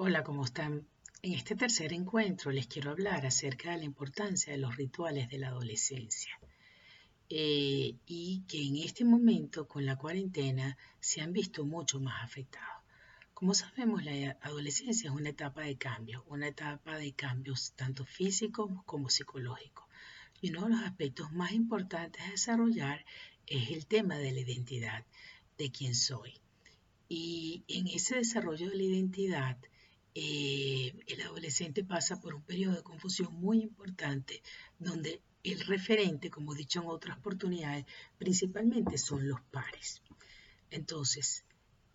Hola, ¿cómo están? En este tercer encuentro les quiero hablar acerca de la importancia de los rituales de la adolescencia eh, y que en este momento con la cuarentena se han visto mucho más afectados. Como sabemos, la adolescencia es una etapa de cambio, una etapa de cambios tanto físicos como psicológicos. Y uno de los aspectos más importantes a desarrollar es el tema de la identidad, de quién soy. Y en ese desarrollo de la identidad, eh, el adolescente pasa por un periodo de confusión muy importante donde el referente, como he dicho en otras oportunidades, principalmente son los pares. Entonces,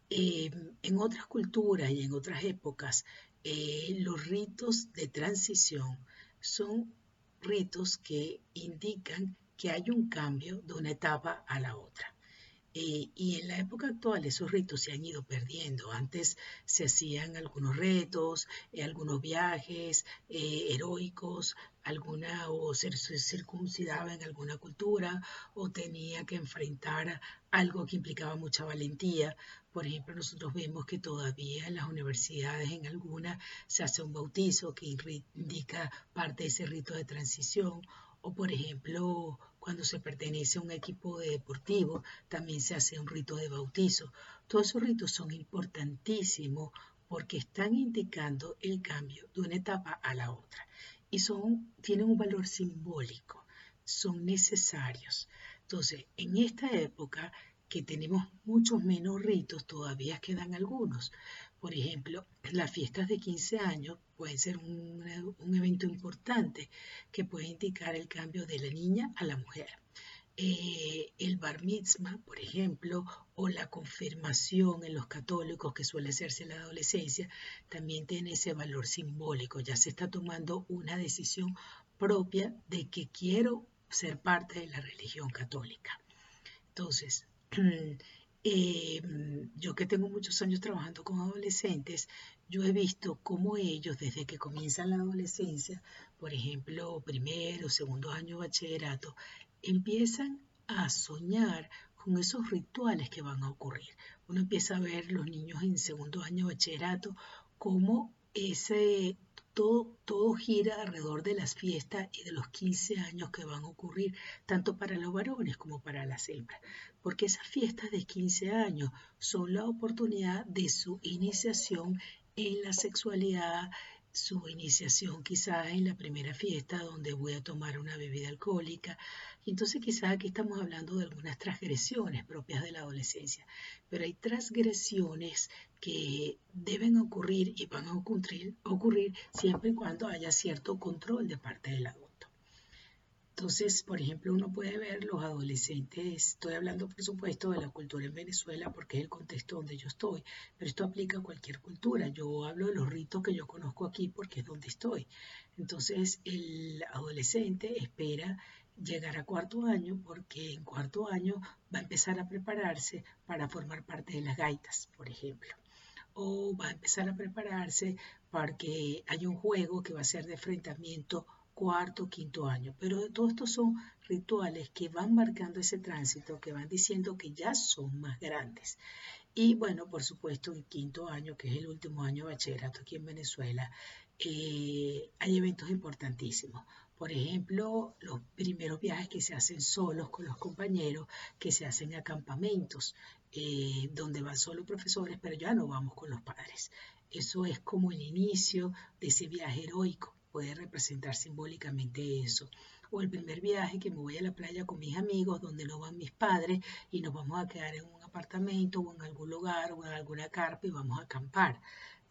eh, en otras culturas y en otras épocas, eh, los ritos de transición son ritos que indican que hay un cambio de una etapa a la otra. Eh, y en la época actual esos ritos se han ido perdiendo. Antes se hacían algunos retos, eh, algunos viajes eh, heroicos, alguna o se, circuncidaba en alguna cultura o tenía que enfrentar algo que implicaba mucha valentía. Por ejemplo, nosotros vemos que todavía en las universidades, en algunas, se hace un bautizo que indica parte de ese rito de transición o por ejemplo cuando se pertenece a un equipo deportivo también se hace un rito de bautizo. Todos esos ritos son importantísimos porque están indicando el cambio de una etapa a la otra y son, tienen un valor simbólico, son necesarios. Entonces, en esta época que tenemos muchos menos ritos, todavía quedan algunos. Por ejemplo, las fiestas de 15 años pueden ser un, evento importante que puede indicar el cambio de la niña a la mujer. Eh, el bar mitzvah, por ejemplo, o la confirmación en los católicos que suele hacerse en la adolescencia, también tiene ese valor simbólico. Ya se está tomando una decisión propia de que quiero ser parte de la religión católica. Entonces, Eh, yo que tengo muchos años trabajando con adolescentes, yo he visto cómo ellos desde que comienzan la adolescencia, por ejemplo, primero, segundo año bachillerato, empiezan a soñar con esos rituales que van a ocurrir. Uno empieza a ver los niños en segundo año bachillerato como ese todo, gira alrededor de las fiestas y de los 15 años que van a ocurrir, tanto para los varones como para las hembras porque esas fiestas de 15 años son la oportunidad de su iniciación en la sexualidad, su iniciación quizás en la primera fiesta donde voy a tomar una bebida alcohólica. Y entonces quizás aquí estamos hablando de algunas transgresiones propias de la adolescencia, pero hay transgresiones que deben ocurrir y van a ocurrir, ocurrir siempre y cuando haya cierto control de parte del adulto. Entonces, por ejemplo, uno puede ver los adolescentes, estoy hablando por supuesto de la cultura en Venezuela porque es el contexto donde yo estoy, pero esto aplica a cualquier cultura. Yo hablo de los ritos que yo conozco aquí porque es donde estoy. Entonces, el adolescente espera llegar a cuarto año porque en cuarto año va a empezar a prepararse para formar parte de las gaitas, por ejemplo o va a empezar a prepararse para que haya un juego que va a ser de enfrentamiento cuarto, quinto año. Pero todos estos son rituales que van marcando ese tránsito, que van diciendo que ya son más grandes. Y bueno, por supuesto, en quinto año, que es el último año de bachillerato aquí en Venezuela, eh, hay eventos importantísimos. Por ejemplo, los primeros viajes que se hacen solos con los compañeros, que se hacen a campamentos, eh, donde van solo profesores, pero ya no vamos con los padres. Eso es como el inicio de ese viaje heroico puede representar simbólicamente eso. O el primer viaje que me voy a la playa con mis amigos donde no van mis padres y nos vamos a quedar en un apartamento o en algún lugar o en alguna carpa y vamos a acampar.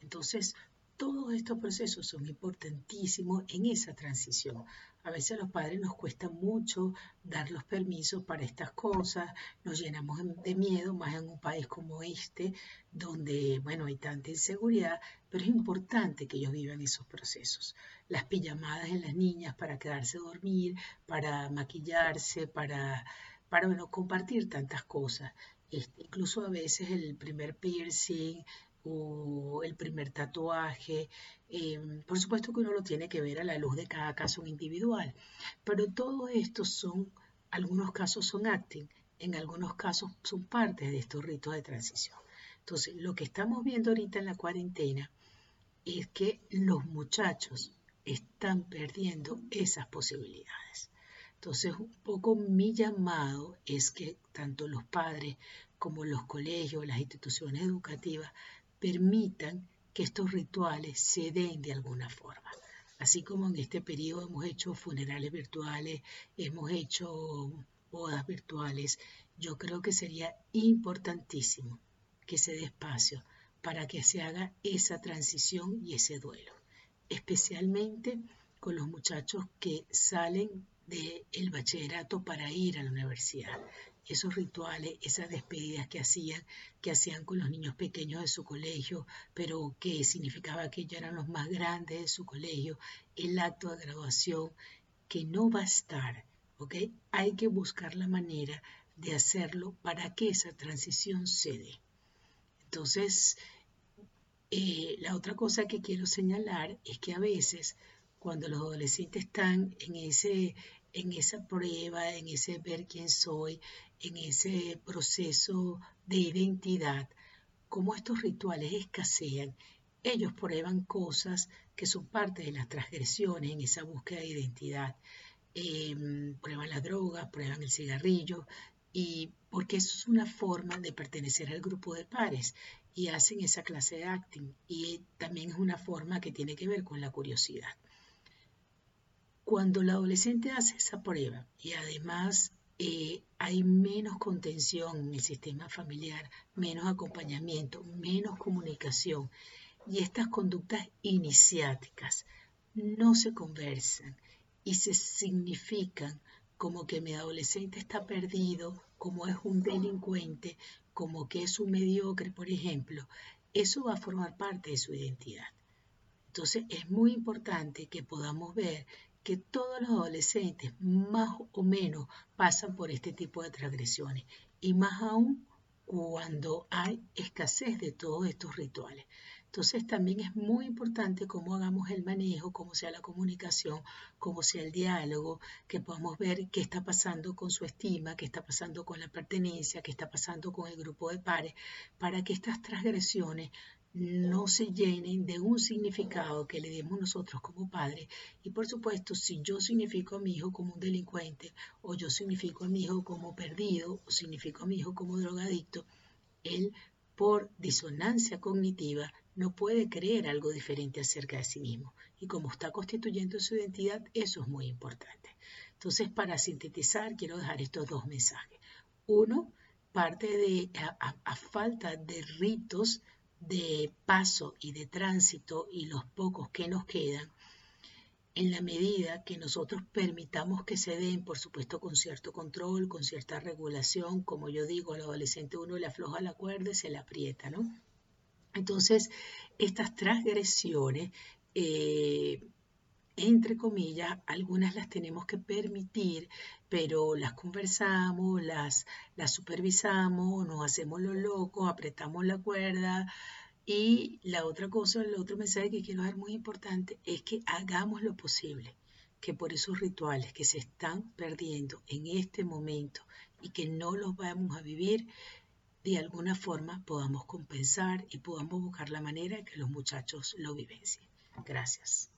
Entonces, todos estos procesos son importantísimos en esa transición. A veces a los padres nos cuesta mucho dar los permisos para estas cosas, nos llenamos de miedo, más en un país como este, donde, bueno, hay tanta inseguridad, pero es importante que ellos vivan esos procesos. Las pijamadas en las niñas para quedarse a dormir, para maquillarse, para, para bueno, compartir tantas cosas. Este, incluso a veces el primer piercing, o el primer tatuaje. Em, por supuesto que uno lo tiene que ver a la luz de cada caso individual, pero todo esto son, algunos casos son acting, en algunos casos son parte de estos ritos de transición. Entonces, lo que estamos viendo ahorita en la cuarentena es que los muchachos están perdiendo esas posibilidades. Entonces, un poco mi llamado es que tanto los padres como los colegios, las instituciones educativas, permitan que estos rituales se den de alguna forma. Así como en este periodo hemos hecho funerales virtuales, hemos hecho bodas virtuales, yo creo que sería importantísimo que se dé espacio para que se haga esa transición y ese duelo, especialmente con los muchachos que salen del bachillerato para ir a la universidad esos rituales, esas despedidas que hacían, que hacían con los niños pequeños de su colegio, pero que significaba que ellos eran los más grandes de su colegio, el acto de graduación, que no va a estar, ¿ok? Hay que buscar la manera de hacerlo para que esa transición se dé. Entonces, eh, la otra cosa que quiero señalar es que a veces cuando los adolescentes están en ese en esa prueba, en ese ver quién soy, en ese proceso de identidad, como estos rituales escasean, ellos prueban cosas que son parte de las transgresiones en esa búsqueda de identidad. Em, prueban la droga, prueban el cigarrillo, y porque eso es una forma de pertenecer al grupo de pares y hacen esa clase de acting y también es una forma que tiene que ver con la curiosidad. Cuando el adolescente hace esa prueba y además eh, hay menos contención en el sistema familiar, menos acompañamiento, menos comunicación y estas conductas iniciáticas no se conversan y se significan como que mi adolescente está perdido, como es un delincuente, como que es un mediocre, por ejemplo, eso va a formar parte de su identidad. Entonces es muy importante que podamos ver que todos los adolescentes más o menos pasan por este tipo de transgresiones y más aún cuando hay escasez de todos estos rituales. Entonces también es muy importante cómo hagamos el manejo, cómo sea la comunicación, cómo sea el diálogo, que podamos ver qué está pasando con su estima, qué está pasando con la pertenencia, qué está pasando con el grupo de pares, para que estas transgresiones no se llenen de un significado que le demos nosotros como padres. Y por supuesto, si yo significo a mi hijo como un delincuente, o yo significo a mi hijo como perdido, o significo a mi hijo como drogadicto, él por disonancia cognitiva no puede creer algo diferente acerca de sí mismo. Y como está constituyendo su identidad, eso es muy importante. Entonces, para sintetizar, quiero dejar estos dos mensajes. Uno, parte de, a falta de ritos de paso y de tránsito y los pocos que nos quedan, en la medida que nosotros permitamos que se den, por supuesto, con cierto control, con cierta regulación, como yo digo, al adolescente uno le afloja la cuerda y se la aprieta, ¿no? Entonces, estas transgresiones, eh, entre comillas, algunas las tenemos que permitir, pero las conversamos, las, las supervisamos, nos hacemos los locos, apretamos la cuerda. Y la otra cosa, el otro mensaje que quiero dar muy importante es que hagamos lo posible, que por esos rituales que se están perdiendo en este momento y que no los vamos a vivir, de alguna forma podamos compensar y podamos buscar la manera de que los muchachos lo vivencien. Gracias.